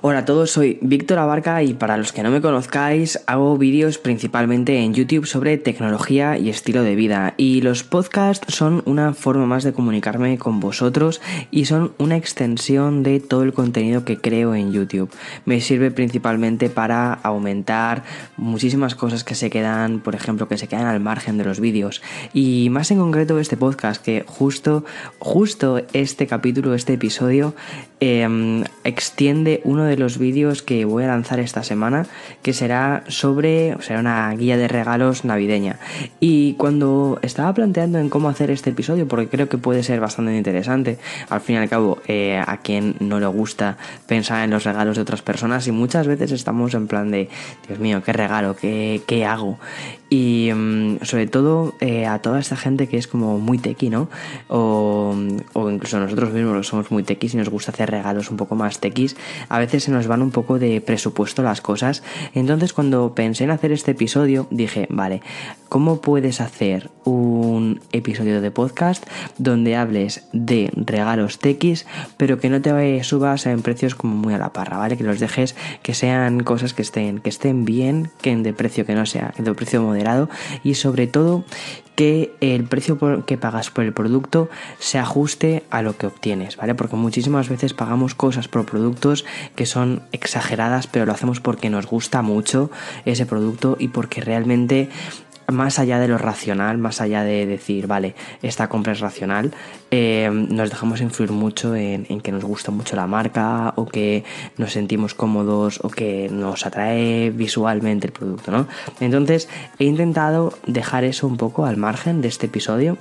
Hola a todos, soy Víctor Abarca y para los que no me conozcáis hago vídeos principalmente en YouTube sobre tecnología y estilo de vida y los podcasts son una forma más de comunicarme con vosotros y son una extensión de todo el contenido que creo en YouTube. Me sirve principalmente para aumentar muchísimas cosas que se quedan, por ejemplo, que se quedan al margen de los vídeos y más en concreto este podcast que justo, justo este capítulo, este episodio eh, extiende uno de los vídeos que voy a lanzar esta semana, que será sobre, o será una guía de regalos navideña. Y cuando estaba planteando en cómo hacer este episodio, porque creo que puede ser bastante interesante, al fin y al cabo, eh, a quien no le gusta pensar en los regalos de otras personas y muchas veces estamos en plan de, Dios mío, qué regalo, qué, qué hago. Y mm, sobre todo eh, a toda esta gente que es como muy tequi, ¿no? O, incluso nosotros mismos somos muy tequis y nos gusta hacer regalos un poco más tequis, a veces se nos van un poco de presupuesto las cosas. Entonces cuando pensé en hacer este episodio dije, vale, ¿cómo puedes hacer un episodio de podcast donde hables de regalos tequis, pero que no te subas en precios como muy a la parra, ¿vale? Que los dejes que sean cosas que estén, que estén bien, que de precio que no sea, de precio y sobre todo que el precio que pagas por el producto se ajuste a lo que obtienes, ¿vale? Porque muchísimas veces pagamos cosas por productos que son exageradas, pero lo hacemos porque nos gusta mucho ese producto y porque realmente más allá de lo racional, más allá de decir, vale, esta compra es racional, eh, nos dejamos influir mucho en, que nos gusta mucho la marca o que nos sentimos cómodos o que nos atrae visualmente el producto, ¿no? Entonces he intentado dejar eso un poco al margen de este episodio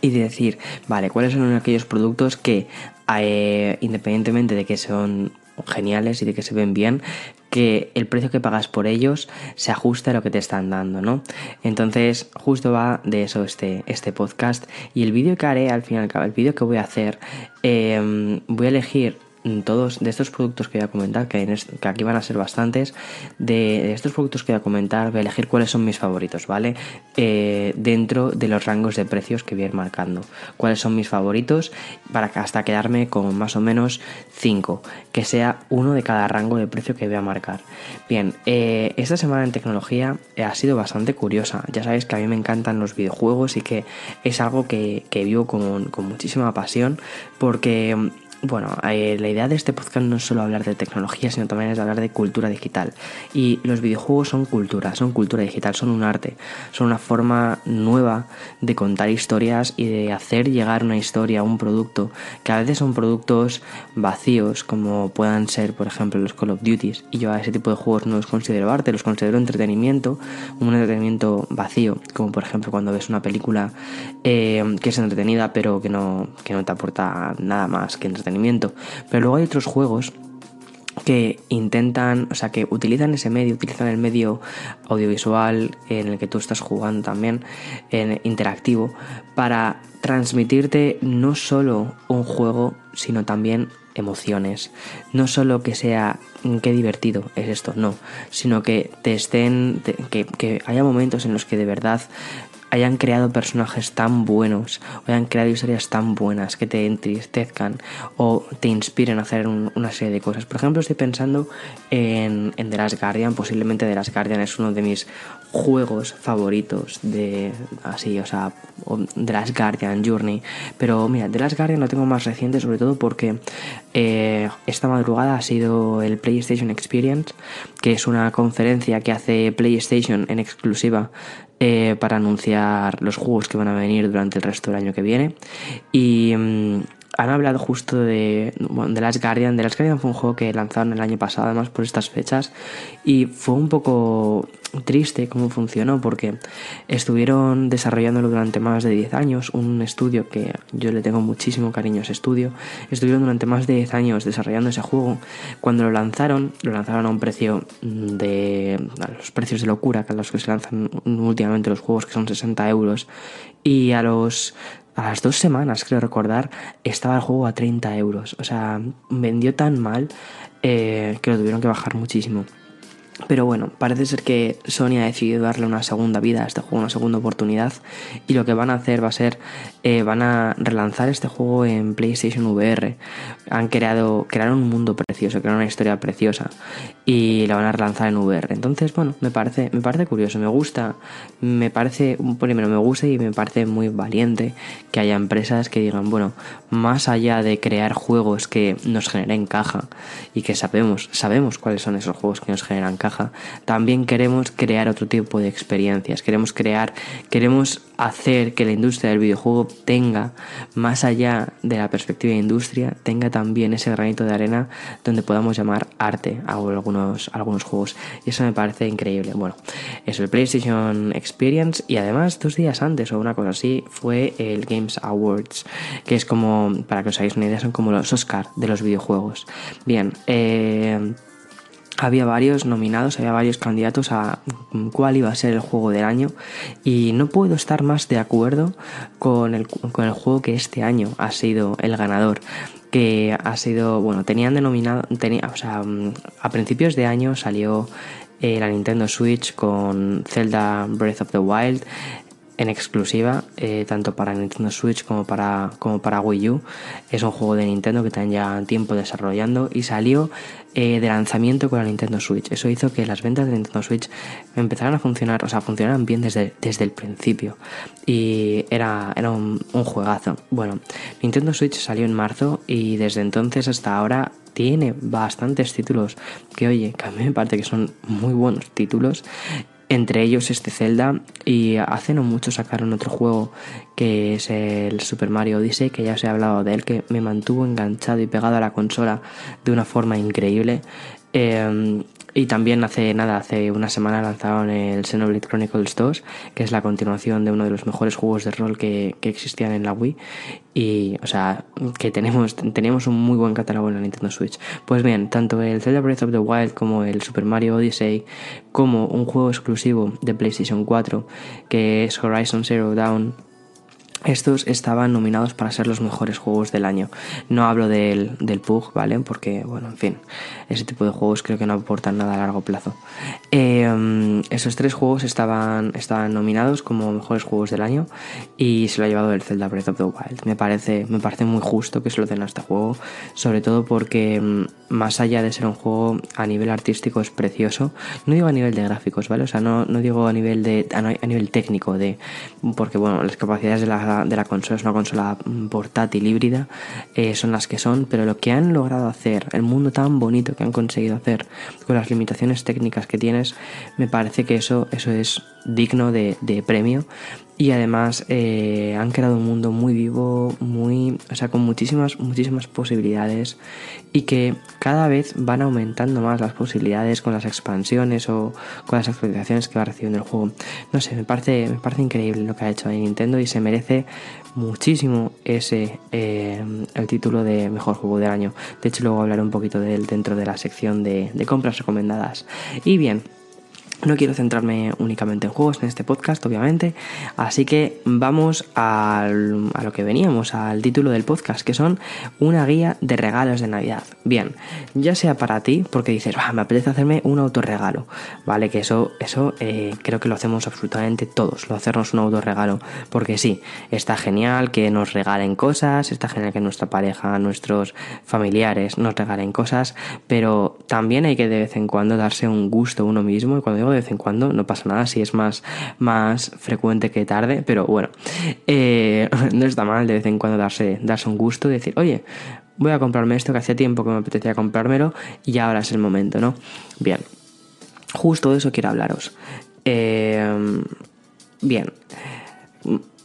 y de decir, vale, cuáles son aquellos productos que, eh, independientemente de que son geniales y de que se ven bien, que el precio que pagas por ellos se ajuste a lo que te están dando, ¿no? Entonces, justo va de eso este, este podcast. Y el vídeo que haré al final, el vídeo que voy a hacer, eh, voy a elegir todos de estos productos que voy a comentar, que, aquí van a ser bastantes, de, estos productos que voy a comentar, voy a elegir cuáles son mis favoritos, ¿vale? Eh, dentro de los rangos de precios que voy a ir marcando. Cuáles son mis favoritos para hasta quedarme con más o menos 5, que sea uno de cada rango de precio que voy a marcar. Bien, eh, esta semana en tecnología ha sido bastante curiosa. Ya sabéis que a mí me encantan los videojuegos y que es algo que, vivo con, con muchísima pasión porque bueno, eh, la idea de este podcast no es solo hablar de tecnología, sino también es hablar de cultura digital. Y los videojuegos son cultura, son cultura digital, son un arte, son una forma nueva de contar historias y de hacer llegar una historia un producto, que a veces son productos vacíos, como puedan ser, por ejemplo, los Call of Duties. Y yo a ese tipo de juegos no los considero arte, los considero entretenimiento, un entretenimiento vacío, como por ejemplo cuando ves una película eh, que es entretenida, pero que no, que no te aporta nada más que entretenimiento pero luego hay otros juegos que intentan, o sea, que utilizan ese medio, utilizan el medio audiovisual en el que tú estás jugando también, en interactivo, para transmitirte no solo un juego, sino también emociones. No solo que sea qué divertido es esto, no, sino que te estén, que, que haya momentos en los que de verdad hayan creado personajes tan buenos o hayan creado historias tan buenas que te entristezcan o te inspiren a hacer una serie de cosas. Por ejemplo, estoy pensando en, en The Last Guardian. Posiblemente The Last Guardian es uno de mis juegos favoritos de así, o sea, The Last Guardian, Journey. Pero mira, The Last Guardian lo tengo más reciente, sobre todo porque eh, esta madrugada ha sido el PlayStation Experience, que es una conferencia que hace PlayStation en exclusiva eh, para anunciar los juegos que van a venir durante el resto del año que viene. Y mm, han hablado justo de, de Last Guardian. The Last Guardian fue un juego que lanzaron el año pasado, además por estas fechas, y fue un poco triste cómo funcionó, porque estuvieron desarrollándolo durante más de 10 años. Un estudio que yo le tengo muchísimo cariño a ese estudio. Estuvieron durante más de 10 años desarrollando ese juego. Cuando lo lanzaron, lo lanzaron a un precio de. a los precios de locura, que a los que se lanzan últimamente los juegos, que son 60 euros. Y a los a las dos semanas, creo recordar, estaba el juego a 30 euros. O sea, vendió tan mal eh, que lo tuvieron que bajar muchísimo. Pero bueno, parece ser que Sony ha decidido darle una segunda vida a este juego, una segunda oportunidad. Y lo que van a hacer va a ser, eh, van a relanzar este juego en PlayStation VR. Han creado, crearon un mundo precioso, crearon una historia preciosa. Y la van a relanzar en VR. Entonces, bueno, me parece, me parece curioso, me gusta. Me parece, primero me gusta y me parece muy valiente que haya empresas que digan, bueno, más allá de crear juegos que nos generen caja y que sabemos, sabemos cuáles son esos juegos que nos generan caja también queremos crear otro tipo de experiencias, queremos crear, queremos hacer que la industria del videojuego tenga, más allá de la perspectiva de industria, tenga también ese granito de arena donde podamos llamar arte a algunos, algunos juegos. Y eso me parece increíble. Bueno, es el PlayStation Experience y además dos días antes o una cosa así fue el Games Awards, que es como, para que os hagáis una idea, son como los Oscar de los videojuegos. Bien, eh había varios nominados, había varios candidatos a cuál iba a ser el juego del año y no puedo estar más de acuerdo con el, con el juego que este año ha sido el ganador que ha sido, bueno, tenían denominado, tenía, o sea, mm, a principios de año salió eh, la Nintendo Switch con Zelda Breath of the Wild, en exclusiva, eh, tanto para Nintendo Switch como para, como para Wii U. Es un juego de Nintendo que tienen ya tiempo desarrollando y salió eh, de lanzamiento con la Nintendo Switch. Eso hizo que las ventas de Nintendo Switch empezaran a funcionar, o sea, funcionaran bien desde, desde el principio. Y era, era un, un juegazo. Bueno, Nintendo Switch salió en marzo y desde entonces hasta ahora tiene bastantes títulos que, oye, que a mí me parece que son muy buenos títulos entre ellos este Zelda y hace no mucho sacaron otro juego que es el Super Mario Odyssey que ya os he hablado de él que me mantuvo enganchado y pegado a la consola de una forma increíble. Eh, y también hace nada, hace una semana lanzaron el Xenoblade Chronicles 2, que es la continuación de uno de los mejores juegos de rol que, que existían en la Wii. Y, o sea, que tenemos, teníamos un muy buen catálogo en la Nintendo Switch. Pues bien, tanto el Zelda Breath of the Wild como el Super Mario Odyssey, como un juego exclusivo de PlayStation 4, que es Horizon Zero Dawn estos estaban nominados para ser los mejores juegos del año. No hablo del, del PUG, ¿vale? Porque, bueno, en fin, ese tipo de juegos creo que no aportan nada a largo plazo. Eh, esos tres juegos estaban, estaban nominados como mejores juegos del año y se lo ha llevado el Zelda Breath of the Wild. Me parece, me parece muy justo que se lo den a este juego, sobre todo porque mm, más allá de ser un juego a nivel artístico es precioso. No digo a nivel de gráficos, ¿vale? O sea, no, no digo a nivel de a nivel técnico de porque bueno, las capacidades de la consola, es una consola portátil híbrida, eh, son las que son, pero lo que han logrado hacer, el mundo tan bonito que han conseguido hacer, con las limitaciones técnicas que tienes, me parece que eso, eso es digno de, de premio y además eh, han creado un mundo muy vivo, muy, o sea, con muchísimas, muchísimas posibilidades y que cada vez van aumentando más las posibilidades con las expansiones o con las actualizaciones que va recibiendo el juego. No sé, me parece, me parece increíble lo que ha hecho Nintendo y se merece muchísimo ese eh, el título de mejor juego del año. De hecho, luego hablaré un poquito de él dentro de la sección de compras recomendadas. Y bien, no quiero centrarme únicamente en juegos en este podcast, obviamente, así que vamos a lo que veníamos, al título del podcast, que son una guía de regalos de Navidad. Bien, ya sea para ti, porque dices, me apetece hacerme un autorregalo, ¿vale? Que eso, eso eh, creo que lo hacemos absolutamente todos, lo hacernos un autorregalo, porque sí, está genial que nos regalen cosas, está genial que nuestra pareja, nuestros familiares nos regalen cosas, pero también hay que de vez en cuando darse un gusto uno mismo, y cuando de vez en cuando, no pasa nada si es más, más frecuente que tarde, pero bueno, eh, no está mal de vez en cuando darse, darse un gusto y decir, oye, voy a comprarme esto que hacía tiempo que me apetecía comprármelo y ahora es el momento, ¿no? Bien, justo de eso quiero hablaros. Eh, bien.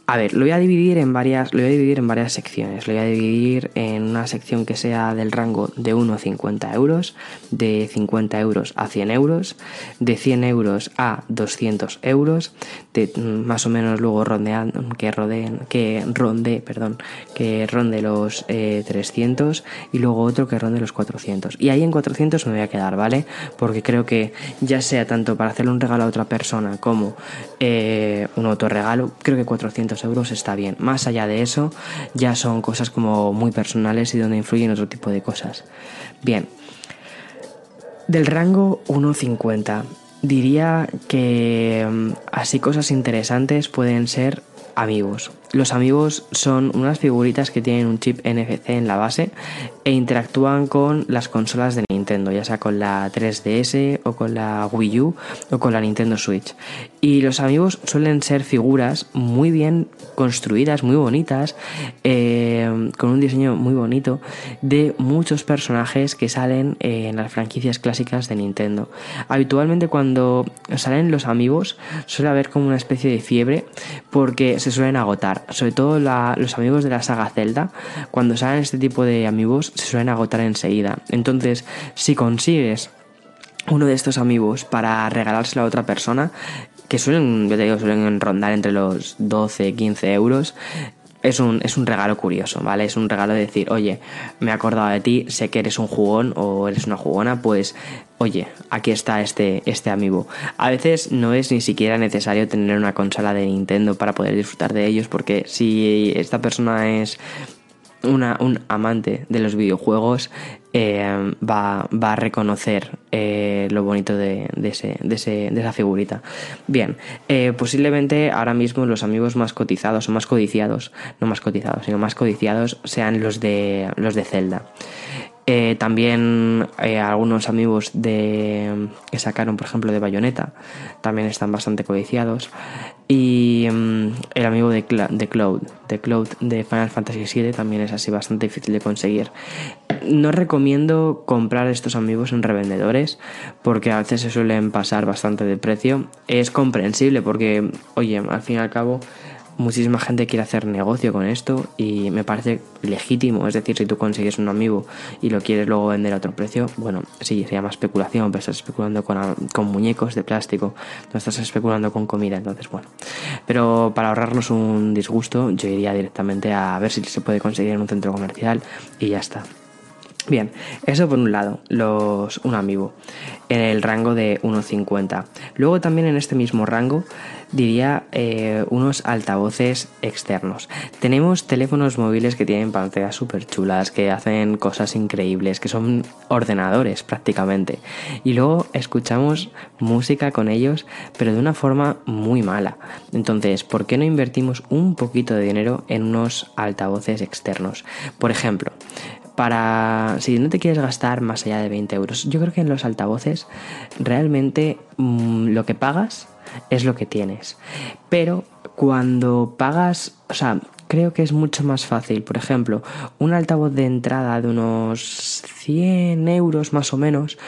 A ver, lo voy a dividir en varias, lo voy a dividir en varias secciones. Lo voy a dividir en una sección que sea del rango de 1 a 50 euros, de 50 euros a 100 euros, de 100 euros a 200 euros, de mm, más o menos luego rondeando, que rodeen, que ronde, perdón, que ronde los 300 eh, y luego otro que ronde los 400. Y ahí en 400 me voy a quedar, ¿vale? Porque creo que ya sea tanto para hacerle un regalo a otra persona como eh, un autorregalo, creo que 400 euros está bien. Más allá de eso, ya son cosas como muy personales y donde influyen otro tipo de cosas. Bien. Del rango 1.50, diría que mm, así cosas interesantes pueden ser amigos. Los amigos son unas figuritas que tienen un chip NFC en la base e interactúan con las consolas de Nintendo, ya sea con la 3DS o con la Wii U o con la Nintendo Switch. Y los amigos suelen ser figuras muy bien construidas, muy bonitas, eh, con un diseño muy bonito de muchos personajes que salen en las franquicias clásicas de Nintendo. Habitualmente cuando salen los amigos suele haber como una especie de fiebre porque se suelen agotar sobre todo los amigos de la saga Zelda, cuando salen este tipo de amigos se suelen agotar enseguida. Entonces, si consigues uno de estos amigos para regalárselo a otra persona, que suelen, yo te digo, suelen rondar entre los 12, 15 euros, es un, es un regalo curioso, ¿vale? Es un regalo de decir, oye, me he acordado de ti, sé que eres un jugón o eres una jugona, pues oye, aquí está este, este amigo. A veces no es ni siquiera necesario tener una consola de Nintendo para poder disfrutar de ellos, porque si esta persona es una, un amante de los videojuegos eh, va, a reconocer eh, lo bonito de, ese, de, esa figurita. Bien, eh, posiblemente ahora mismo los amigos más cotizados o más codiciados, no más cotizados, sino más codiciados sean los de, los de Zelda. También algunos amigos de, que sacaron, por ejemplo, de Bayonetta, también están bastante codiciados. Y mm, el amigo de, de Cloud, de Cloud de Final Fantasy VII, también es así bastante difícil de conseguir. No recomiendo comprar estos amigos en revendedores porque a veces se suelen pasar bastante de precio. Es comprensible porque, oye, al fin y al cabo muchísima gente quiere hacer negocio con esto y me parece legítimo. Es decir, si tú consigues un amigo y lo quieres luego vender a otro precio, bueno, sí, se llama especulación, pero estás especulando con, con muñecos de plástico, no estás especulando con comida, entonces bueno. Pero para ahorrarnos un disgusto, yo iría directamente a ver si se puede conseguir en un centro comercial y ya está. Bien, eso por un lado, los, un amigo, en el rango de 1,50. Luego también en este mismo rango diría eh, unos altavoces externos. Tenemos teléfonos móviles que tienen pantallas súper chulas, que hacen cosas increíbles, que son ordenadores prácticamente. Y luego escuchamos música con ellos, pero de una forma muy mala. Entonces, ¿por qué no invertimos un poquito de dinero en unos altavoces externos? Por ejemplo, para si no te quieres gastar más allá de 20 euros. Yo creo que en los altavoces realmente mm, lo que pagas es lo que tienes. Pero cuando pagas, o sea, creo que es mucho más fácil. Por ejemplo, un altavoz de entrada de unos 100 euros más o menos.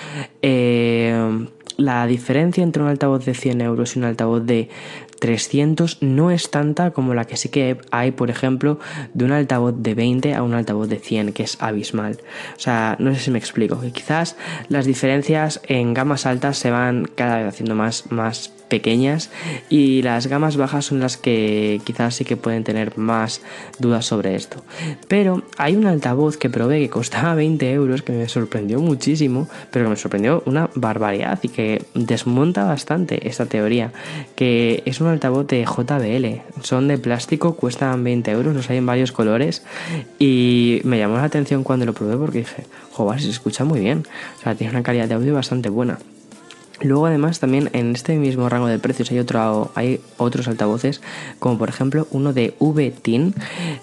Eh, la diferencia entre un altavoz de 100 euros y un altavoz de 300 no es tanta como la que sí que hay, por ejemplo, de un altavoz de 20 a un altavoz de 100, que es abismal. O sea, no sé si me explico, que quizás las diferencias en gamas altas se van cada vez haciendo más, más pequeñas y las gamas bajas son las que quizás sí que pueden tener más dudas sobre esto. Pero hay un altavoz que probé que costaba 20 euros que me sorprendió muchísimo, pero que me sorprendió una barbaridad y que desmonta bastante esta teoría, que es un altavoz de JBL, son de plástico, cuestan 20 euros, los hay en varios colores y me llamó la atención cuando lo probé porque dije, joder, se escucha muy bien, o sea, tiene una calidad de audio bastante buena. Luego además también en este mismo rango de precios hay, otro, hay otros altavoces como por ejemplo uno de VTIN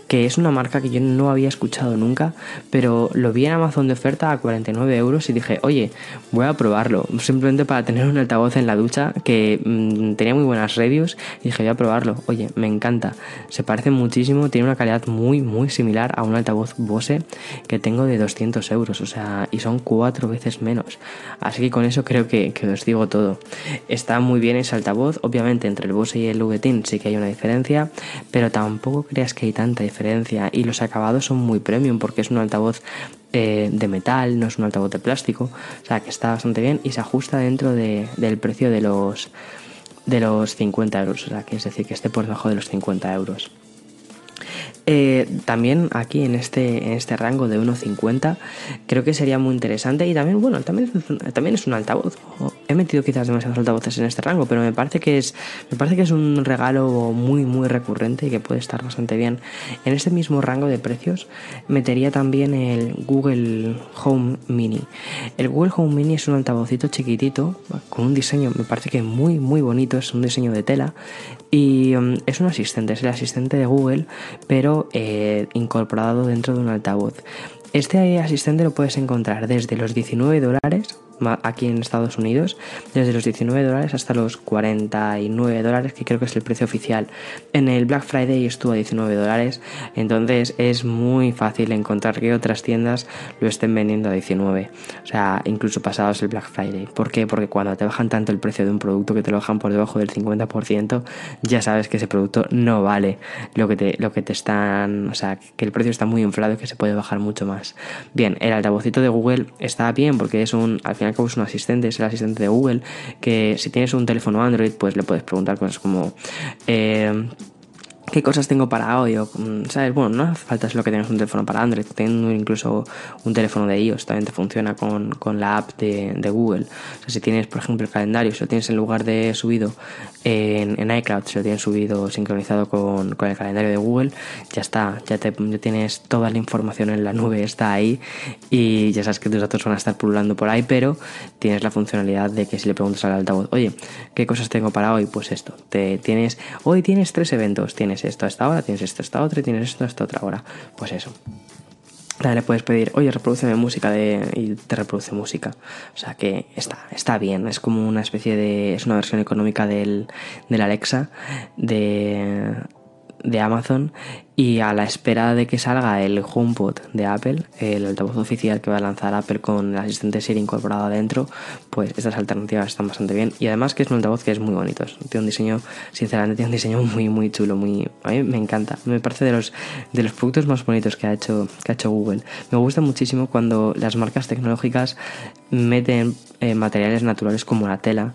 que es una marca que yo no había escuchado nunca pero lo vi en Amazon de oferta a 49 euros y dije oye voy a probarlo simplemente para tener un altavoz en la ducha que mm, tenía muy buenas reviews y dije voy a probarlo oye me encanta se parece muchísimo tiene una calidad muy muy similar a un altavoz Bose que tengo de 200 euros o sea y son cuatro veces menos. Así que con eso creo que, que digo todo. Está muy bien ese altavoz, obviamente entre el Bose y el VTIN sí que hay una diferencia, pero tampoco creas que hay tanta diferencia y los acabados son muy premium porque es un altavoz eh, de metal, no es un altavoz de plástico, o sea que está bastante bien y se ajusta dentro del precio de los de los 50 euros, o sea que es decir que esté por debajo de los 50 euros. Eh, también aquí en este, en este rango de 1.50 creo que sería muy interesante y también, bueno, también, también es un altavoz he metido quizás demasiados altavoces en este rango, pero me parece que es, me parece que es un regalo muy, muy recurrente y que puede estar bastante bien. En este mismo rango de precios metería también el Google Home Mini. El Google Home Mini es un altavocito chiquitito con un diseño, me parece que muy, muy bonito, es un diseño de tela y um, es un asistente, es el asistente de Google, pero eh, incorporado dentro de un altavoz. Este asistente lo puedes encontrar desde los 19 dólares aquí en Estados Unidos desde los 19 dólares hasta los 49 dólares que creo que es el precio oficial. En el Black Friday estuvo a 19 dólares entonces es muy fácil encontrar que otras tiendas lo estén vendiendo a 19 o sea incluso pasados el Black Friday. ¿por qué? porque cuando te bajan tanto el precio de un producto que te lo bajan por debajo del 50% ya sabes que ese producto no vale lo que te, lo que te están o sea que el precio está muy inflado y que se puede bajar mucho más. Bien el altavocito de Google está bien porque es un al es un asistente, es el asistente de Google, que si tienes un teléfono Android, pues le puedes preguntar cosas como... Eh, qué cosas tengo para hoy, o, mm, ¿sabes? Bueno, no hace falta lo que tengas un teléfono para Android, tengo incluso un teléfono de iOS, también te funciona con, con la app de, de, Google. O sea, si tienes, por ejemplo, el calendario, si lo tienes en lugar de subido en, en iCloud, si lo tienes subido sincronizado con, con, el calendario de Google, ya está, ya, te, ya tienes toda la información en la nube, está ahí y ya sabes que tus datos van a estar pululando por ahí, pero tienes la funcionalidad de que si le preguntas al altavoz, oye, ¿qué cosas tengo para hoy? Pues esto, te tienes, hoy tienes tres eventos, tienes esto a esta hora, tienes esto a esta otra y tienes esto a esta otra hora. Pues eso. Le puedes pedir, oye, reproduceme música de, y te reproduce música. O sea que está, está bien. Es como una especie de. Es una versión económica del, del Alexa de, de Amazon y a la espera de que salga el HomePod de Apple, el altavoz oficial que va a lanzar Apple con el asistente Siri incorporado adentro, pues estas alternativas están bastante bien y además que es un altavoz que es muy bonito, tiene un diseño, sinceramente tiene un diseño muy muy chulo, muy a mí me encanta, me parece de los de los productos más bonitos que ha hecho que ha hecho Google. Me gusta muchísimo cuando las marcas tecnológicas meten eh, materiales naturales como la tela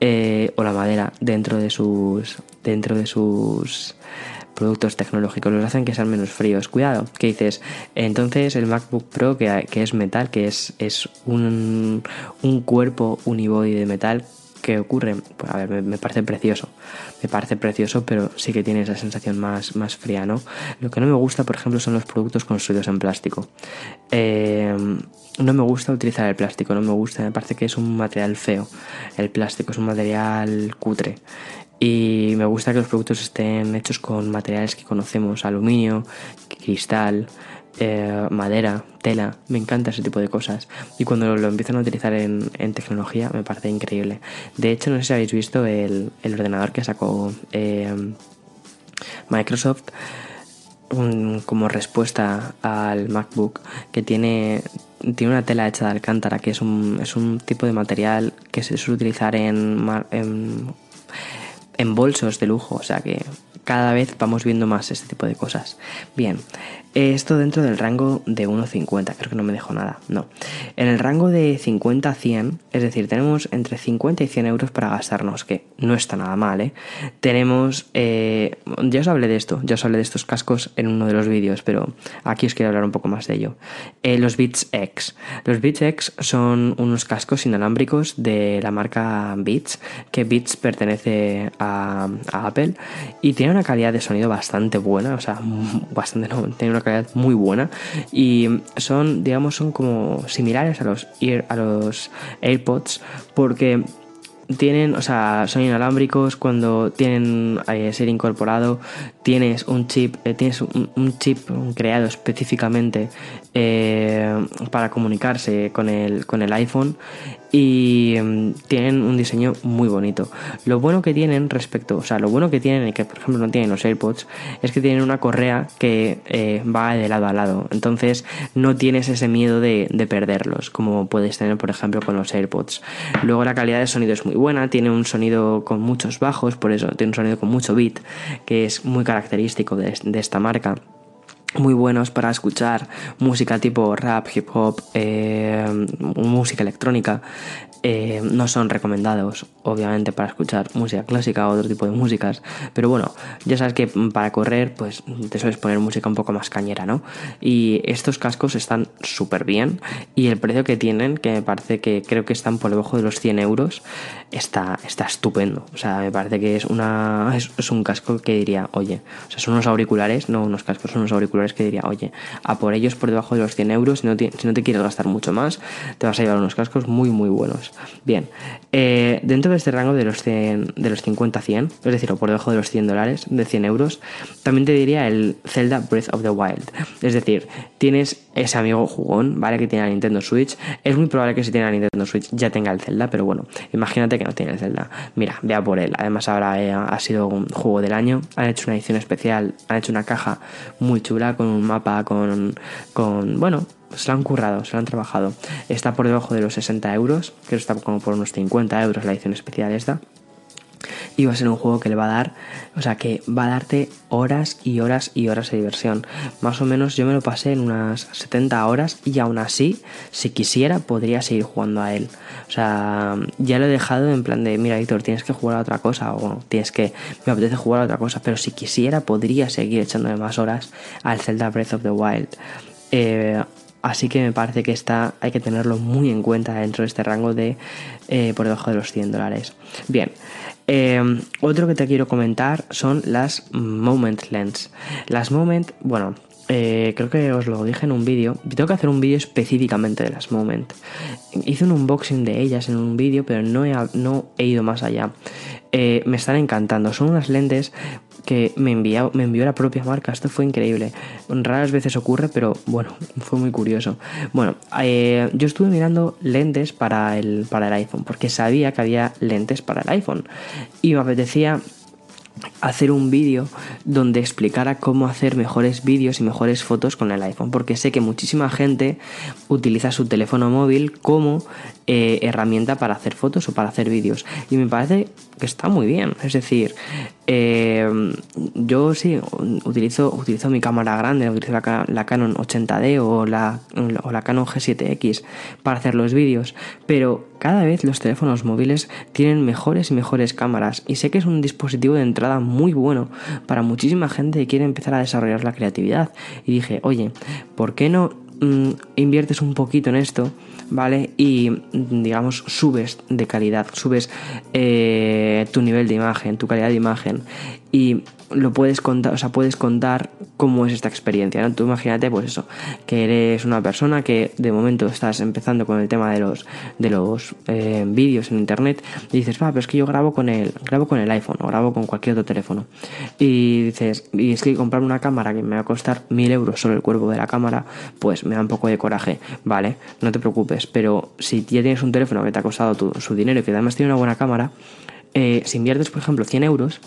eh, o la madera dentro de sus dentro de sus productos tecnológicos los hacen que sean menos fríos. Cuidado, que dices, entonces el MacBook Pro que, que es metal, que es, es un, un cuerpo unibody de metal, ¿qué ocurre? Pues a ver, me, parece precioso. Me parece precioso, pero sí que tiene esa sensación más, más fría, ¿no? Lo que no me gusta, por ejemplo, son los productos construidos en plástico. Eh, no me gusta utilizar el plástico, no me gusta, me parece que es un material feo. El plástico es un material cutre. Y me gusta que los productos estén hechos con materiales que conocemos, aluminio, cristal, eh, madera, tela, me encanta ese tipo de cosas. Y cuando lo, empiezan a utilizar en, tecnología me parece increíble. De hecho, no sé si habéis visto el, ordenador que sacó eh, Microsoft como respuesta al MacBook que tiene tiene una tela hecha de alcántara que es un, es un tipo de material que se suele utilizar en en bolsos de lujo, o sea que cada vez vamos viendo más este tipo de cosas. Bien, esto dentro del rango de 1,50, creo que no me dejo nada, no. En el rango de 50 a 100, es decir, tenemos entre 50 y 100 euros para gastarnos, que no está nada mal, ¿eh? Tenemos, eh, ya os hablé de esto, ya os hablé de estos cascos en uno de los vídeos, pero aquí os quiero hablar un poco más de ello. Eh, los Beats X. Los Beats X son unos cascos inalámbricos de la marca Beats, que Beats pertenece a, a Apple, y tienen una calidad de sonido bastante buena, o sea, bastante no, tiene una calidad muy buena. Y son, digamos, son como similares a los, a los AirPods porque tienen, o sea, son inalámbricos cuando tienen eh, ser incorporado, tienes un chip, eh, tienes un, chip creado específicamente eh, para comunicarse con el, con el iPhone y mm, tienen un diseño muy bonito. Lo bueno que tienen respecto, o sea, lo bueno que tienen y que por ejemplo no tienen los AirPods es que tienen una correa que eh, va de lado a lado, entonces no tienes ese miedo de, de, perderlos como puedes tener por ejemplo con los AirPods. Luego la calidad de sonido es muy buena, tiene un sonido con muchos bajos, por eso tiene un sonido con mucho beat, que es muy característico de esta marca muy buenos para escuchar música tipo rap, hip hop, eh, música electrónica. Eh, no son recomendados, obviamente, para escuchar música clásica o otro tipo de músicas. Pero bueno, ya sabes que para correr, pues te sueles poner música un poco más cañera, ¿no? Y estos cascos están súper bien. Y el precio que tienen, que me parece que creo que están por debajo de los 100 euros, está, está estupendo. O sea, me parece que es, una, es, un casco que diría, oye, o sea, son unos auriculares, no unos cascos, son unos auriculares que diría, oye, a por ellos por debajo de los 100 euros, si no si no te quieres gastar mucho más, te vas a llevar unos cascos muy, muy buenos. Bien, eh, dentro de este rango de los, 100, de los 50 a 100, es decir, o por debajo de los 100 dólares, de 100 euros, también te diría el Zelda Breath of the Wild. Es decir, tienes ese amigo jugón, ¿vale? Que tiene la Nintendo Switch. Es muy probable que si tiene la Nintendo Switch ya tenga el Zelda, pero bueno, imagínate que no tiene el Zelda. Mira, vea por él. Además, ahora eh, ha sido un juego del año. Han hecho una edición especial, han hecho una caja muy chula con un mapa, con, con bueno, se lo han currado, se lo han trabajado. Está por debajo de los 60 euros, que está como por unos 50 euros la edición especial esta. Y va a ser un juego que le va a dar, o sea, que va a darte horas y horas y horas de diversión. Más o menos yo me lo pasé en unas 70 horas y aún así, si quisiera, podría seguir jugando a él. O sea, ya lo he dejado en plan de, mira, Víctor, tienes que jugar a otra cosa, o bueno, tienes que, me apetece jugar a otra cosa, pero si quisiera, podría seguir echándome más horas al Zelda Breath of the Wild. Eh, Así que me parece que está, hay que tenerlo muy en cuenta dentro de este rango de eh, por debajo de los 100 dólares. Bien, eh, otro que te quiero comentar son las Moment Lens. Las Moment, bueno, eh, creo que os lo dije en un vídeo. Tengo que hacer un vídeo específicamente de las Moment. Hice un unboxing de ellas en un vídeo, pero no he, no he ido más allá. Me están encantando. Son unas lentes que me envió, me envió la propia marca. Esto fue increíble. Raras veces ocurre, pero bueno, fue muy curioso. Bueno, eh, yo estuve mirando lentes para el, para el iPhone, porque sabía que había lentes para el iPhone. Y me apetecía hacer un vídeo donde explicara cómo hacer mejores vídeos y mejores fotos con el iPhone, porque sé que muchísima gente utiliza su teléfono móvil como eh, herramienta para hacer fotos o para hacer vídeos. Y me parece que está muy bien. Es decir, eh, yo sí utilizo, utilizo mi cámara grande, utilizo la, Canon 80D o la, o la Canon G7X para hacer los vídeos, pero cada vez los teléfonos móviles tienen mejores y mejores cámaras y sé que es un dispositivo de entrada muy bueno para muchísima gente que quiere empezar a desarrollar la creatividad. Y dije, oye, ¿por qué no mm, inviertes un poquito en esto? ¿Vale? Y digamos, subes de calidad, subes eh, tu nivel de imagen, tu calidad de imagen. Y lo puedes contar, o sea, puedes contar cómo es esta experiencia, ¿no? Tú imagínate, pues eso, que eres una persona que de momento estás empezando con el tema de los, de los eh, vídeos en internet y dices, va, pero es que yo grabo con el, grabo con el iPhone o grabo con cualquier otro teléfono. Y dices, y es que comprar una cámara que me va a costar mil euros solo el cuerpo de la cámara, pues me da un poco de coraje, ¿vale? No te preocupes, pero si ya tienes un teléfono que te ha costado su dinero y que además tiene una buena cámara, eh, si inviertes, por ejemplo, 100 euros,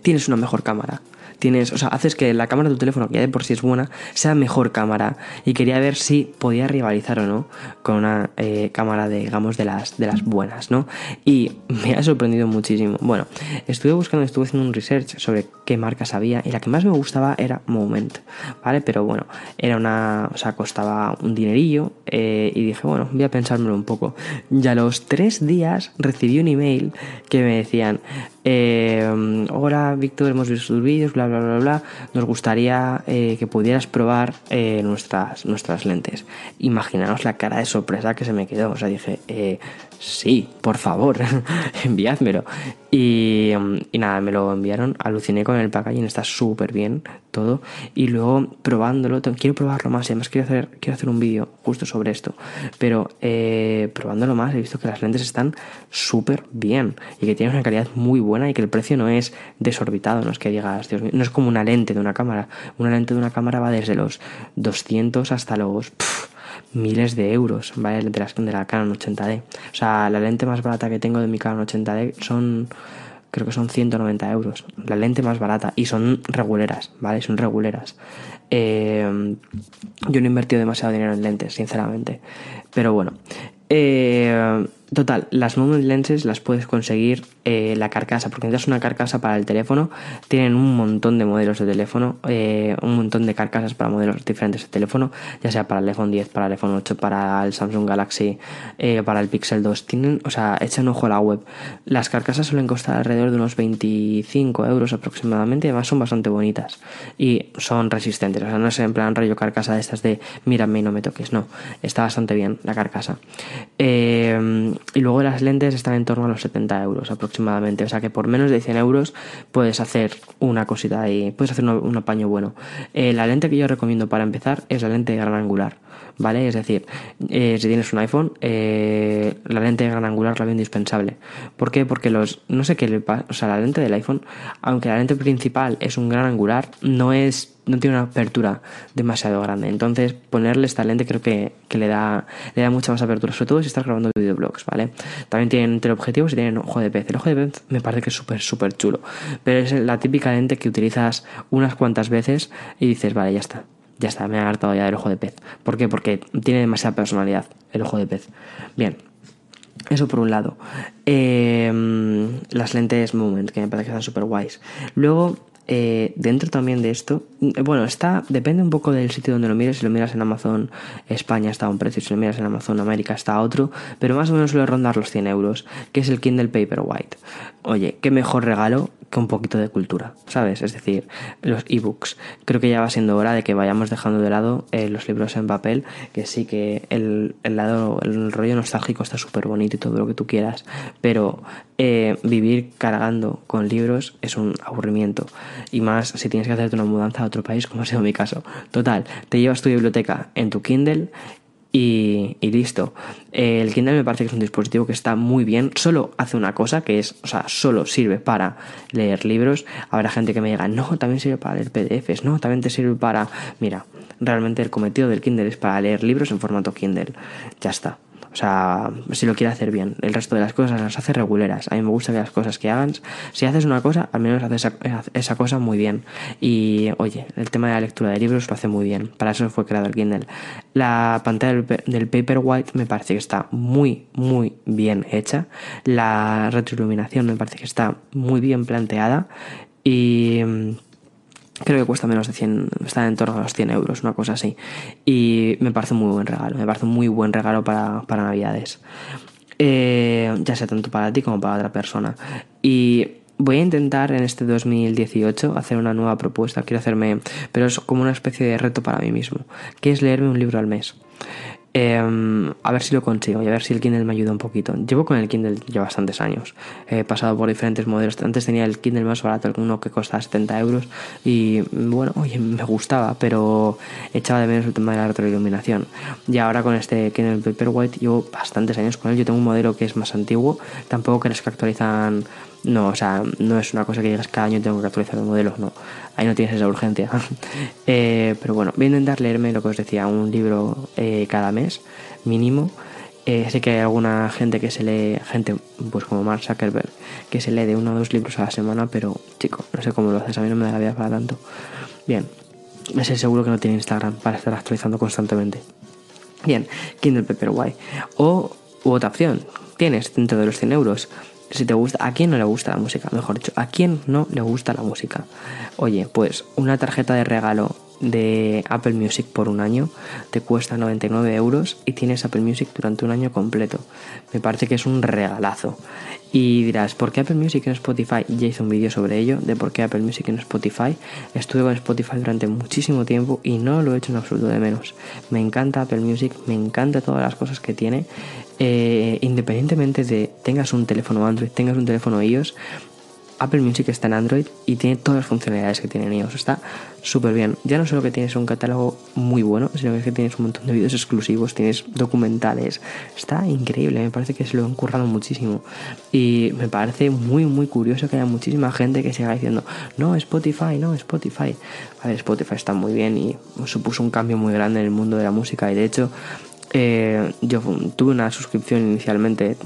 tienes una mejor cámara tienes, o sea, haces que la cámara de tu teléfono, que ya de por sí es buena, sea mejor cámara. Y quería ver si podía rivalizar o no con una eh, cámara, de, digamos, de las, de las buenas, ¿no? Y me ha sorprendido muchísimo. Bueno, estuve buscando, estuve haciendo un research sobre qué marcas había y la que más me gustaba era Moment, ¿vale? Pero bueno, era una, o sea, costaba un dinerillo eh, y dije, bueno, voy a pensármelo un poco. Ya a los tres días recibí un email que me decían, eh, hola Víctor, hemos visto tus vídeos, bla, bla, bla, bla, nos gustaría eh, que pudieras probar eh, nuestras, nuestras lentes. Imaginaos la cara de sorpresa que se me quedó. O sea, dije, eh, sí, por favor, enviádmelo. Y, y, nada, me lo enviaron, aluciné con el packaging, está súper bien todo. Y luego probándolo, quiero probarlo más, y además quiero hacer, quiero hacer un vídeo justo sobre esto. Pero probándolo más, he visto que las lentes están súper bien y que tienen una calidad muy buena y que el precio no es desorbitado, no es que digas, Dios mío, no es como una lente de una cámara. Una lente de una cámara va desde los 200 hasta los miles de euros, ¿vale? De, las, de la Canon 80D. O sea, la lente más barata que tengo de mi Canon 80D son creo que son 190 euros. La lente más barata. Y son reguleras, ¿vale? Son reguleras. Eh, yo no he invertido demasiado dinero en lentes, sinceramente. Pero bueno. Eh, total, las movement lenses las puedes conseguir eh, la carcasa, porque necesitas una carcasa para el teléfono. Tienen un montón de modelos de teléfono, eh, un montón de carcasas para modelos diferentes de teléfono, ya sea para el iPhone 10, para el iPhone 8, para el Samsung Galaxy, para el Pixel 2. Tienen, o sea, echan ojo a la web. Las carcasas suelen costar alrededor de unos 25 euros aproximadamente, además son bastante bonitas y son resistentes. O sea, no es en plan rollo carcasa de estas de mírame y no me toques, no. Está bastante bien la carcasa. Eh, y luego las lentes están en torno a los 70 euros aproximadamente. O sea que por menos de 100 euros puedes hacer una cosita ahí, puedes hacer un, apaño bueno. Eh, la lente que yo recomiendo para empezar es la lente gran angular. ¿Vale? Es decir, eh, si tienes un iPhone, la lente gran angular la veo indispensable. ¿Por qué? Porque los. No sé qué le pasa. O sea, la lente del iPhone, aunque la lente principal es un gran angular, no es no tiene una apertura demasiado grande. Entonces, ponerle esta lente creo que, le, da, le da mucha más apertura, sobre todo si estás grabando videoblogs, ¿vale? También tienen teleobjetivos y tienen ojo de pez. El ojo de pez me parece que es súper, súper chulo. Pero es la típica lente que utilizas unas cuantas veces y dices, vale, ya está. Ya está, me ha hartado ya del ojo de pez. ¿Por qué? Porque tiene demasiada personalidad el ojo de pez. Bien, eso por un lado. Eh, las lentes Movement, que me parece que están súper guays. Luego, eh, dentro también de esto, eh, bueno, está, depende un poco del sitio donde lo mires. Si lo miras en Amazon España está a un precio, si lo miras en Amazon América está a otro, pero más o menos suele rondar los 100 euros, que es el Kindle Paperwhite. Oye, qué mejor regalo que un poquito de cultura, ¿sabes? Es decir, los ebooks. Creo que ya va siendo hora de que vayamos dejando de lado eh, los libros en papel, que sí que el, el lado, el rollo nostálgico está súper bonito y todo lo que tú quieras, pero eh, vivir cargando con libros es un aburrimiento. Y más si tienes que hacerte una mudanza a otro país, como ha sido mi caso. Total, te llevas tu biblioteca en tu Kindle y, listo. El Kindle me parece que es un dispositivo que está muy bien. Solo hace una cosa, que es, o sea, solo sirve para leer libros. Habrá gente que me diga, no, también sirve para leer PDFs, no, también te sirve para... Mira, realmente el cometido del Kindle es para leer libros en formato Kindle. Ya está. O sea, si lo quiere hacer bien. El resto de las cosas las hace reguleras. A mí me gusta que las cosas que hagan, si haces una cosa, al menos haces esa, cosa muy bien. Y oye, el tema de la lectura de libros lo hace muy bien. Para eso fue creado el Kindle. La pantalla del, del Paperwhite me parece que está muy, muy bien hecha. La retroiluminación me parece que está muy bien planteada. Y Creo que cuesta menos de 100, está en torno a los 100 euros, una cosa así. Y me parece un muy buen regalo, me parece un muy buen regalo para, para Navidades. Eh, ya sea tanto para ti como para otra persona. Y voy a intentar en este 2018 hacer una nueva propuesta. Quiero hacerme, pero es como una especie de reto para mí mismo, que es leerme un libro al mes. Em, a ver si lo consigo y a ver si el Kindle me ayuda un poquito. Llevo con el Kindle ya bastantes años. He pasado por diferentes modelos. Antes tenía el Kindle más barato, uno que costaba 70 euros. Y bueno, oye, me gustaba, pero echaba de menos el tema de la retroiluminación. Y ahora con este Kindle Paperwhite llevo bastantes años con él. Yo tengo un modelo que es más antiguo. Tampoco crees que actualizan no, o sea, no es una cosa que digas cada año tengo que actualizar el modelo, no. Ahí no tienes esa urgencia. Eh, pero bueno, voy a intentar leerme lo que os decía, un libro eh, cada mes, mínimo. Eh, sé que hay alguna gente que se lee, gente pues como Mark Zuckerberg, que se lee de uno o dos libros a la semana, pero chico, no sé cómo lo haces, a mí no me da la vida para tanto. Bien, ese seguro que no tiene Instagram para estar actualizando constantemente. Bien, Kindle Paperwhite. O u otra opción, tienes dentro de los 100 euros si te gusta, ¿a quién no le gusta la música? Mejor dicho, ¿a quién no le gusta la música? Oye, pues una tarjeta de regalo de Apple Music por un año te cuesta 99 euros y tienes Apple Music durante un año completo. Me parece que es un regalazo. Y dirás, ¿por qué Apple Music en Spotify? Ya hice un vídeo sobre ello, de por qué Apple Music en Spotify. Estuve con Spotify durante muchísimo tiempo y no lo he hecho en absoluto de menos. Me encanta Apple Music, me encanta todas las cosas que tiene. Eh, independientemente de tengas un teléfono Android, tengas un teléfono iOS, Apple Music está en Android y tiene todas las funcionalidades que tiene en iOS. Está súper bien. Ya no solo que tienes un catálogo muy bueno, sino que tienes un montón de vídeos exclusivos, tienes documentales. Está increíble, me parece que se lo han currado muchísimo. Y me parece muy, muy curioso que haya muchísima gente que siga diciendo, no, Spotify, no, Spotify. A ver, Spotify está muy bien y supuso un cambio muy grande en el mundo de la música y de hecho eh, yo tuve una suscripción inicialmente,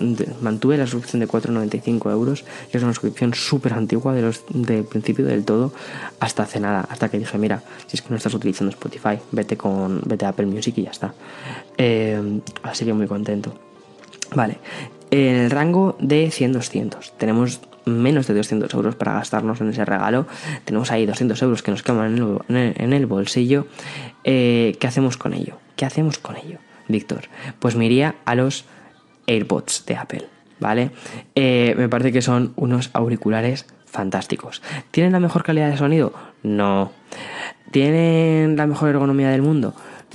mantuve la suscripción de 4,95 euros, que es una suscripción súper antigua de los, del principio del todo hasta hace nada, hasta que dije, mira, si es que no estás utilizando Spotify, vete con vete a Apple Music y ya está. Eh, así que muy contento. Vale, en el rango de 100-200. Tenemos menos de 200 euros para gastarnos en ese regalo. Tenemos ahí 200 euros que nos queman en el, bolsillo. Eh, ¿Qué hacemos con ello? ¿Qué hacemos con ello, Víctor? Pues me iría a los AirPods de Apple, ¿vale? Eh, me parece que son unos auriculares fantásticos. ¿Tienen la mejor calidad de sonido? No. ¿Tienen la mejor ergonomía del mundo?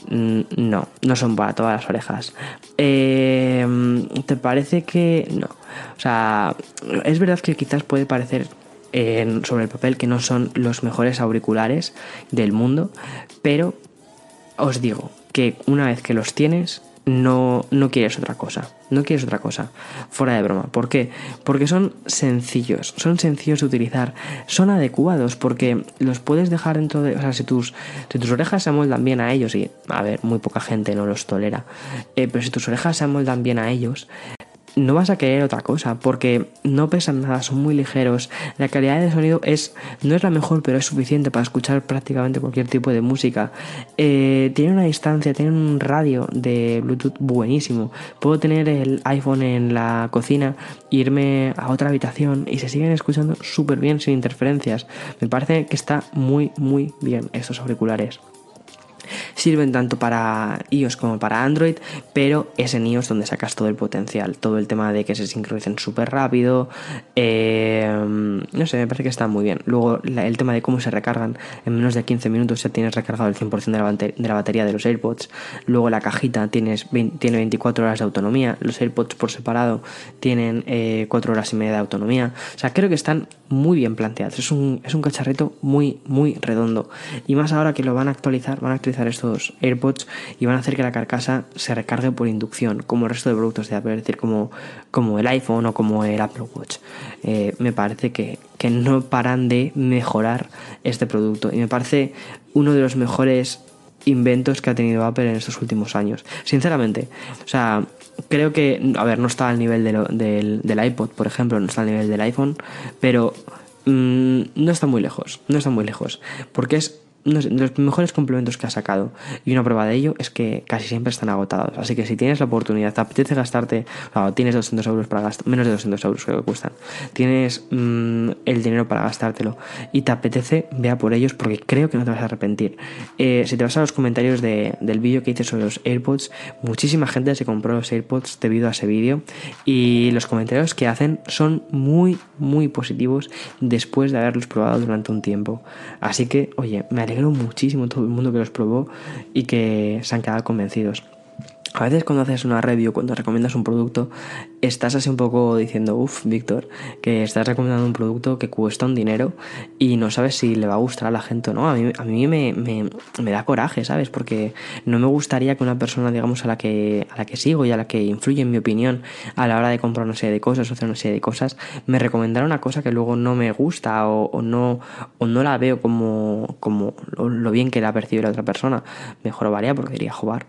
Mm, no, no son para todas las orejas. Eh, ¿Te parece que no? O sea, es verdad que quizás puede parecer sobre el papel que no son los mejores auriculares del mundo, pero os digo que una vez que los tienes, no, no quieres otra cosa. No quieres otra cosa. Fuera de broma. ¿Por qué? Porque son sencillos. Son sencillos de utilizar. Son adecuados porque los puedes dejar dentro de... O sea, si tus, si tus orejas se amoldan bien a ellos, y a ver, muy poca gente no los tolera, eh, pero si tus orejas se amoldan bien a ellos, no vas a querer otra cosa porque no pesan nada, son muy ligeros. La calidad de sonido es no es la mejor, pero es suficiente para escuchar prácticamente cualquier tipo de música. Eh, tiene una distancia, tiene un radio de Bluetooth buenísimo. Puedo tener el iPhone en la cocina, irme a otra habitación y se siguen escuchando súper bien sin interferencias. Me parece que está muy, muy bien estos auriculares. Sirven tanto para iOS como para Android, pero es en iOS donde sacas todo el potencial. Todo el tema de que se sincronicen súper rápido. Eh, no sé, me parece que está muy bien. Luego el tema de cómo se recargan. En menos de 15 minutos ya tienes recargado el 100% de la, de la, batería de los AirPods. Luego la cajita tiene 24 horas de autonomía. Los AirPods por separado tienen 4 eh, horas y media de autonomía. O sea, creo que están muy bien planteados. Es un, es un cacharrito muy, muy redondo. Y más ahora que lo van a actualizar, van a actualizar estos AirPods y van a hacer que la carcasa se recargue por inducción, como el resto de productos de Apple, es decir, como, como el iPhone o como el Apple Watch. Eh, me parece que, que no paran de mejorar este producto y me parece uno de los mejores inventos que ha tenido Apple en estos últimos años. Sinceramente, o sea, creo que, a ver, no está al nivel del, del, iPod, por ejemplo, no está al nivel del iPhone, pero mm, no está muy lejos, no está muy lejos, porque es de los mejores complementos que ha sacado. Y una prueba de ello es que casi siempre están agotados. Así que si tienes la oportunidad, te apetece gastarte, tienes 200 euros para gastar, menos de 200 euros creo que cuestan, tienes mm, el dinero para gastártelo y te apetece, vea por ellos porque creo que no te vas a arrepentir. Eh, si te vas a los comentarios del vídeo que hice sobre los AirPods, muchísima gente se compró los AirPods debido a ese vídeo y los comentarios que hacen son muy, muy positivos después de haberlos probado durante un tiempo. Así que, oye, me alegro muchísimo todo el mundo que los probó y que se han quedado convencidos. A veces cuando haces una review, cuando recomiendas un producto, estás así un poco diciendo, uff, Víctor, que estás recomendando un producto que cuesta un dinero y no sabes si le va a gustar a la gente o no. A mí, a mí me, da coraje, ¿sabes? Porque no me gustaría que una persona, digamos, a la, que, a la que sigo y a la que influye en mi opinión a la hora de comprar una serie de cosas o hacer una serie de cosas, me recomendara una cosa que luego no me gusta o, no, o no la veo como, como lo, bien que la percibe la otra persona. Mejor varía porque diría jugar.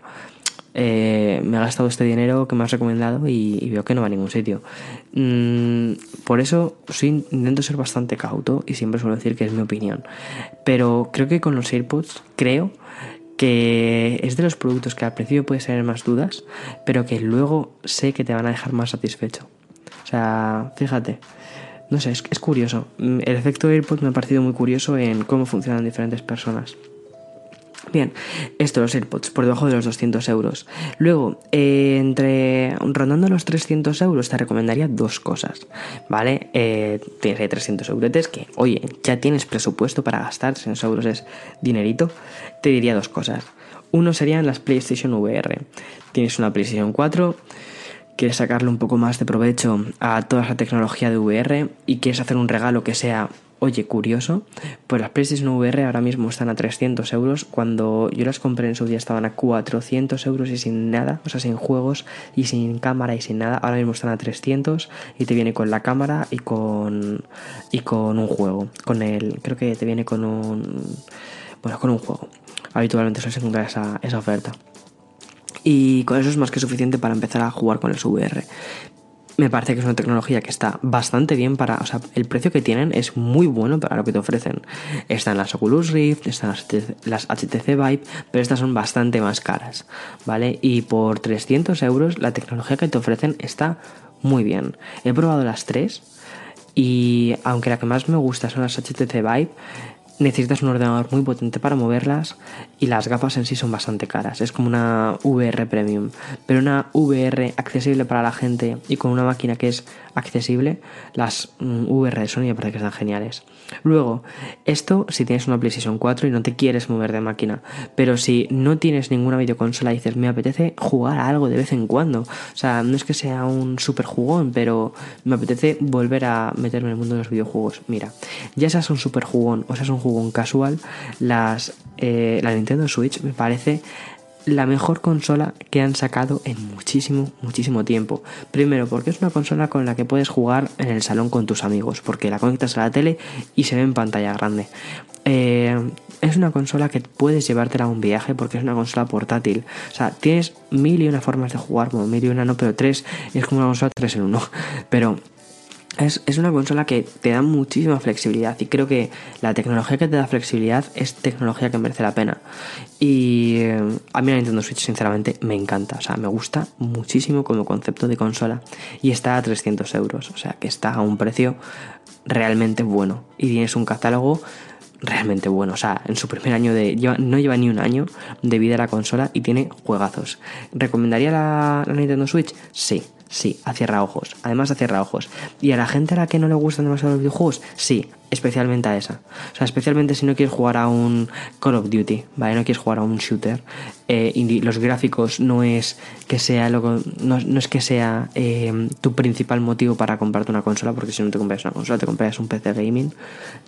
Eh, me ha gastado este dinero que me has recomendado y, veo que no va a ningún sitio. Mm, por eso intento ser bastante cauto y siempre suelo decir que es mi opinión. Pero creo que con los AirPods, creo que es de los productos que al principio puedes tener más dudas, pero que luego sé que te van a dejar más satisfecho. O sea, fíjate. No sé, es, es curioso. El efecto AirPods me ha parecido muy curioso en cómo funcionan diferentes personas. Bien, esto los AirPods por debajo de los 200 euros. Luego, eh, entre rondando los 300 euros, te recomendaría dos cosas, ¿vale? Eh, tienes ahí 300 euros que, oye, ya tienes presupuesto para gastar, 300 euros es dinerito. Te diría dos cosas. Uno serían las PlayStation VR. Tienes una PlayStation 4 quieres sacarle un poco más de provecho a toda esa tecnología de VR y quieres hacer un regalo que sea Oye, curioso, pues las PlayStation VR ahora mismo están a 300 euros. Cuando yo las compré en su día estaban a 400 euros y sin nada, o sea, sin juegos y sin cámara y sin nada. Ahora mismo están a 300 y te viene con la cámara y con, y con un juego. Con el, creo que te viene con un, bueno, con un juego. Habitualmente suele encontrar esa, esa oferta. Y con eso es más que suficiente para empezar a jugar con el VR. Me parece que es una tecnología que está bastante bien para, o sea, el precio que tienen es muy bueno para lo que te ofrecen. Están las Oculus Rift, están las HTC, Vive, pero estas son bastante más caras, ¿vale? Y por 300 euros la tecnología que te ofrecen está muy bien. He probado las tres y aunque la que más me gusta son las HTC Vive, necesitas un ordenador muy potente para moverlas y las gafas en sí son bastante caras. Es como una VR premium, pero una VR accesible para la gente y con una máquina que es accesible, las mm, VR de Sony me parece que están geniales. Luego, esto si tienes una PlayStation 4 y no te quieres mover de máquina, pero si no tienes ninguna videoconsola y dices, me apetece jugar a algo de vez en cuando, o sea, no es que sea un super jugón, pero me apetece volver a meterme en el mundo de los videojuegos. Mira, ya seas un super jugón o seas un jugón casual, las, eh, la Nintendo Switch me parece la mejor consola que han sacado en muchísimo, muchísimo tiempo. Primero, porque es una consola con la que puedes jugar en el salón con tus amigos, porque la conectas a la tele y se ve en pantalla grande. Eh, es una consola que puedes llevártela a un viaje porque es una consola portátil. O sea, tienes mil y una formas de jugar, bueno, mil y una no, pero tres es como una consola tres en uno. Pero es, una consola que te da muchísima flexibilidad y creo que la tecnología que te da flexibilidad es tecnología que merece la pena. Y eh, a mí la Nintendo Switch sinceramente me encanta, o sea, me gusta muchísimo como concepto de consola y está a 300 euros, o sea, que está a un precio realmente bueno y tienes un catálogo realmente bueno. O sea, en su primer año de. no lleva ni un año de vida la consola y tiene juegazos. ¿Recomendaría la Nintendo Switch? Sí. Sí, a cierra ojos. Además, a cierra ojos. ¿Y a la gente a la que no le gustan demasiado los videojuegos? Sí, especialmente a esa. O sea, especialmente si no quieres jugar a un Call of Duty, ¿vale? No quieres jugar a un shooter. Eh, y los gráficos no es que sea lo no, no es que sea eh, tu principal motivo para comprarte una consola, porque si no te compras una consola, te compras un PC gaming.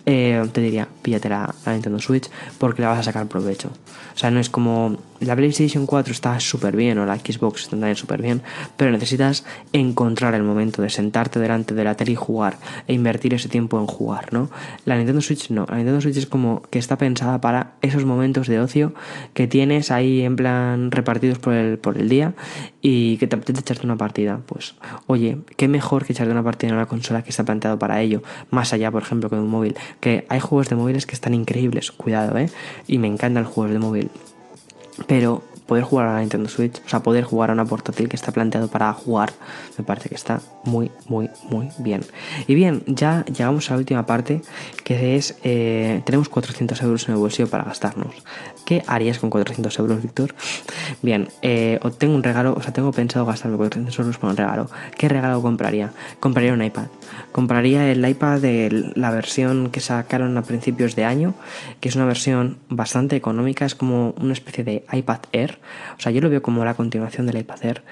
Eh, te diría, píllate la, la, Nintendo Switch porque le vas a sacar provecho. O sea, no es como la PlayStation 4 está súper bien o la Xbox está también súper bien, pero necesitas encontrar el momento de sentarte delante de la tele y jugar e invertir ese tiempo en jugar, ¿no? La Nintendo Switch no. La Nintendo Switch es como que está pensada para esos momentos de ocio que tienes ahí en plan repartidos por el, por el día y que te apetece echarte una partida. Pues, oye, qué mejor que echarte una partida en una consola que está planteado para ello. Más allá, por ejemplo, que un móvil. Que hay juegos de móviles que están increíbles. Cuidado, ¿eh? Y me encantan los juegos de móvil. Pero poder jugar a la Nintendo Switch, o sea, poder jugar a una portátil que está planteado para jugar, me parece que está muy, muy, muy bien. Y bien, ya llegamos a la última parte, que es, eh, tenemos 400 euros en el bolsillo para gastarnos. ¿Qué harías con 400 euros, Víctor? Bien, eh, tengo un regalo, o sea, tengo pensado gastarme 400 euros para un regalo. ¿Qué regalo compraría? Compraría un iPad. Compraría el iPad de la versión que sacaron a principios de año, que es una versión bastante económica, es como una especie de iPad Air o sea, yo lo veo como la continuación del iPad Air.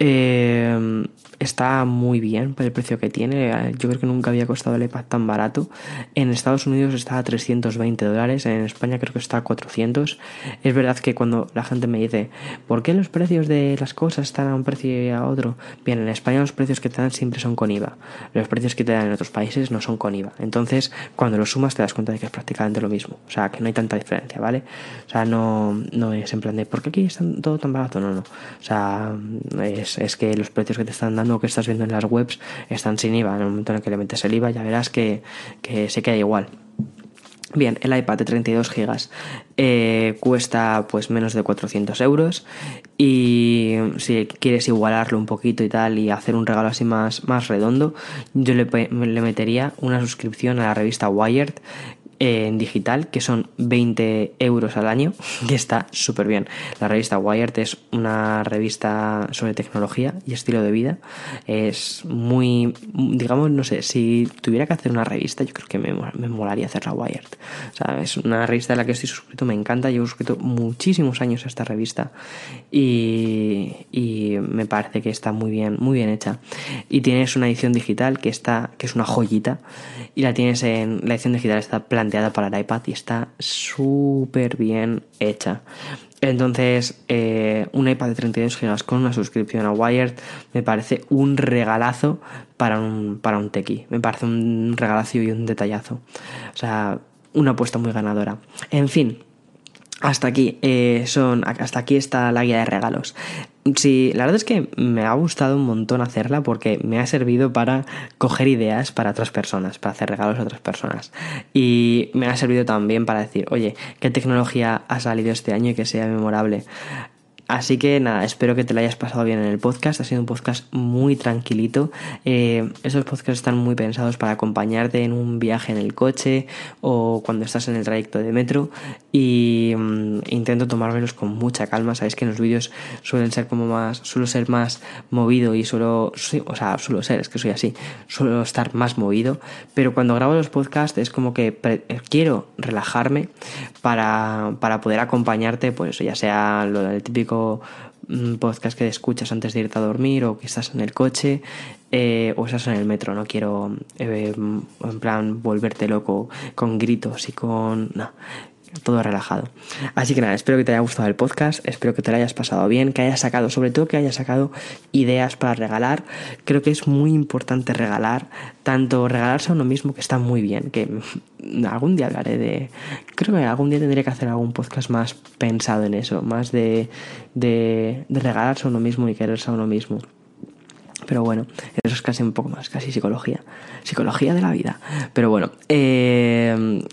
Eh, está muy bien por el precio que tiene. Yo creo que nunca había costado el iPad tan barato. En Estados Unidos está a 320 dólares, en España creo que está a 400. Es verdad que cuando la gente me dice, ¿por qué los precios de las cosas están a un precio y a otro? Bien, en España los precios que te dan siempre son con IVA. Los precios que te dan en otros países no son con IVA. Entonces, cuando lo sumas te das cuenta de que es prácticamente lo mismo. O sea, que no hay tanta diferencia, ¿vale? O sea, no, no es en plan de, ¿por qué aquí está todo tan barato? No, no. O sea, es es, que los precios que te están dando, que estás viendo en las webs, están sin IVA. En el momento en el que le metes el IVA ya verás que, se queda igual. Bien, el iPad de 32 GB eh, cuesta pues menos de 400 euros y si quieres igualarlo un poquito y tal y hacer un regalo así más, más redondo, yo le, le metería una suscripción a la revista Wired en digital, que son 20 euros al año, que está súper bien. La revista Wired es una revista sobre tecnología y estilo de vida. Es muy, digamos, no sé, si tuviera que hacer una revista, yo creo que me, me molaría hacer la Wired. O es una revista a la que estoy suscrito, me encanta, llevo suscrito muchísimos años a esta revista y, y me parece que está muy bien, muy bien hecha. Y tienes una edición digital que está, que es una joyita, y la tienes en, la edición digital está planteada para el iPad y está súper bien hecha. Entonces, eh, un iPad de 32 GB con una suscripción a Wired me parece un regalazo para un, para un tequi. Me parece un regalazo y un detallazo. O sea, una apuesta muy ganadora. En fin, hasta aquí, eh, son, hasta aquí está la guía de regalos. Sí, la verdad es que me ha gustado un montón hacerla porque me ha servido para coger ideas para otras personas, para hacer regalos a otras personas. Y me ha servido también para decir, oye, ¿qué tecnología ha salido este año y que sea memorable? Así que nada, espero que te lo hayas pasado bien en el podcast. Ha sido un podcast muy tranquilito. Eh, esos podcasts están muy pensados para acompañarte en un viaje en el coche o cuando estás en el trayecto de metro. Y mm, intento tomármelos con mucha calma. Sabéis que en los vídeos suelen ser como más, suelo ser más movido y suelo, o sea, suelo ser, es que soy así, suelo estar más movido. Pero cuando grabo los podcasts es como que quiero relajarme para, para poder acompañarte, pues ya sea lo del típico podcast que escuchas antes de irte a dormir o que estás en el coche eh, o estás en el metro. No quiero, eh, en plan, volverte loco con gritos y con... No, todo relajado. Así que nada, espero que te haya gustado el podcast, espero que te lo hayas pasado bien, que hayas sacado, sobre todo que hayas sacado ideas para regalar. Creo que es muy importante regalar, tanto regalarse a uno mismo, que está muy bien, que algún día hablaré de... Creo que algún día tendré que hacer algún podcast más pensado en eso, más de, de, de regalarse a uno mismo y quererse a uno mismo. Pero bueno, eso es casi un poco más, casi psicología. Psicología de la vida. Pero bueno, eh,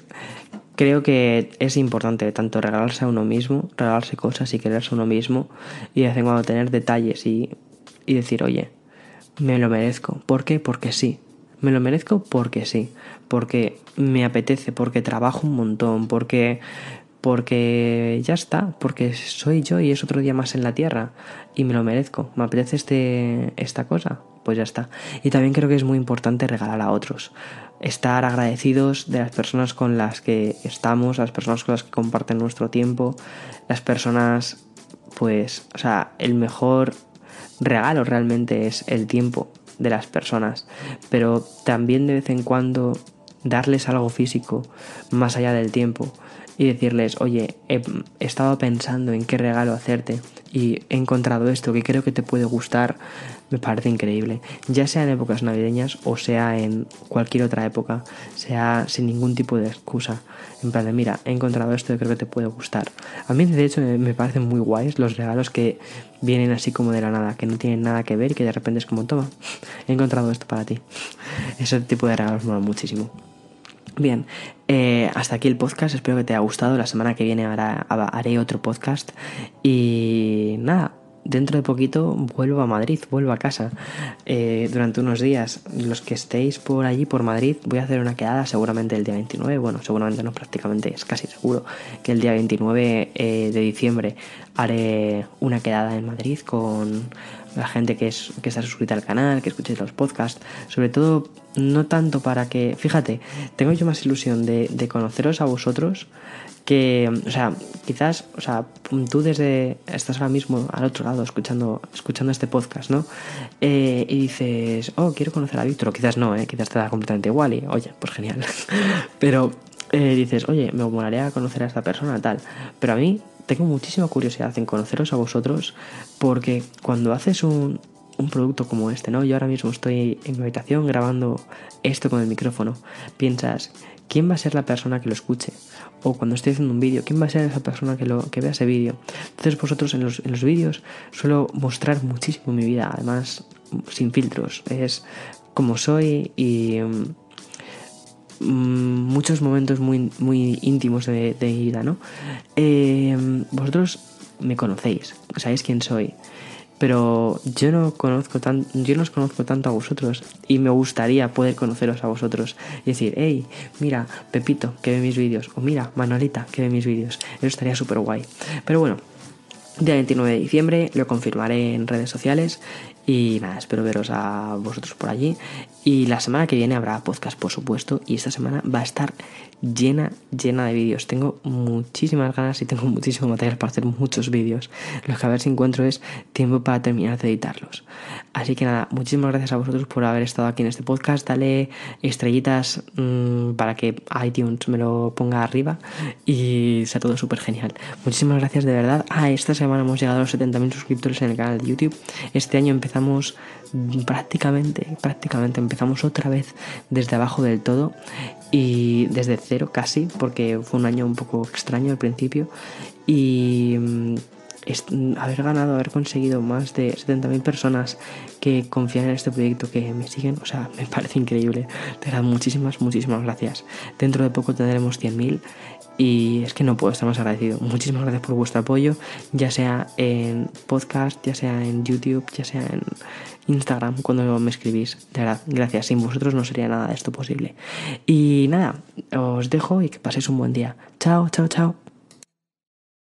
creo que es importante tanto regalarse a uno mismo, regalarse cosas y quererse a uno mismo y de vez en cuando tener detalles y, y decir, oye, me lo merezco. ¿Por qué? Porque sí. Me lo merezco porque sí. Porque me apetece, porque trabajo un montón, porque porque ya está, porque soy yo y es otro día más en la tierra y me lo merezco, me apetece este, esta cosa, pues ya está. Y también creo que es muy importante regalar a otros estar agradecidos de las personas con las que estamos, las personas con las que comparten nuestro tiempo, las personas, pues, o sea, el mejor regalo realmente es el tiempo de las personas, pero también de vez en cuando darles algo físico más allá del tiempo y decirles, oye, he estado pensando en qué regalo hacerte y he encontrado esto que creo que te puede gustar, me parece increíble. Ya sea en épocas navideñas o sea en cualquier otra época, sea sin ningún tipo de excusa. En plan de, mira, he encontrado esto que creo que te puede gustar. A mí, de hecho, me parecen muy guays los regalos que vienen así como de la nada, que no tienen nada que ver y que de repente es como, toma, he encontrado esto para ti. Ese tipo de regalos mola muchísimo. Bien, eh, hasta aquí el podcast, espero que te haya gustado. La semana que viene haré otro podcast. Y nada, dentro de poquito vuelvo a Madrid, vuelvo a casa eh, durante unos días. Los que estéis por allí, por Madrid, voy a hacer una quedada seguramente el día 29. Bueno, seguramente no, prácticamente es casi seguro que el día 29 eh, de diciembre haré una quedada en Madrid con la gente que, es, que está suscrita al canal, que escuche los podcasts, sobre todo no tanto para que, fíjate, tengo yo más ilusión de, conoceros a vosotros que, o sea, quizás, o sea, tú desde, estás ahora mismo al otro lado escuchando, escuchando este podcast, ¿no? Eh, y dices, oh, quiero conocer a Víctor, o quizás no, ¿eh? quizás te da completamente igual y, oye, pues genial. Pero eh, dices, oye, me molaría conocer a esta persona, tal. Pero a mí tengo muchísima curiosidad en conoceros a vosotros porque cuando haces un, un producto como este, ¿no? Yo ahora mismo estoy en mi habitación grabando esto con el micrófono. Piensas, ¿quién va a ser la persona que lo escuche? O cuando estoy haciendo un vídeo, ¿quién va a ser esa persona que, lo, que vea ese vídeo? Entonces vosotros en los, en los vídeos suelo mostrar muchísimo mi vida, además sin filtros. Es como soy y Mm, muchos momentos muy, muy íntimos de, mi vida, ¿no? Eh, vosotros me conocéis, sabéis quién soy, pero yo no conozco tan, yo no os conozco tanto a vosotros y me gustaría poder conoceros a vosotros y decir, hey, mira, Pepito, que ve mis vídeos, o mira, Manolita, que ve mis vídeos, eso estaría súper guay. Pero bueno, Día 29 de diciembre, lo confirmaré en redes sociales y nada, espero veros a vosotros por allí. Y la semana que viene habrá podcast, por supuesto, y esta semana va a estar llena, llena de vídeos. Tengo muchísimas ganas y tengo muchísimo material para hacer muchos vídeos. Lo que a ver si encuentro es tiempo para terminar de editarlos. Así que nada, muchísimas gracias a vosotros por haber estado aquí en este podcast. Dale estrellitas mmm, para que iTunes me lo ponga arriba y sea todo súper genial. Muchísimas gracias de verdad. Ah, esta semana hemos llegado a los 70.000 suscriptores en el canal de YouTube. Este año empezamos prácticamente, prácticamente empezamos otra vez desde abajo del todo y desde cero casi, porque fue un año un poco extraño al principio y haber ganado, haber conseguido más de 70.000 personas que confían en este proyecto, que me siguen, o sea, me parece increíble. Te dan muchísimas, muchísimas gracias. Dentro de poco tendremos 100.000 y es que no puedo estar más agradecido. Muchísimas gracias por vuestro apoyo, ya sea en podcast, ya sea en YouTube, ya sea en Instagram, cuando me escribís. De verdad, gracias. Sin vosotros no sería nada de esto posible. Y nada, os dejo y que paséis un buen día. Chao, chao, chao.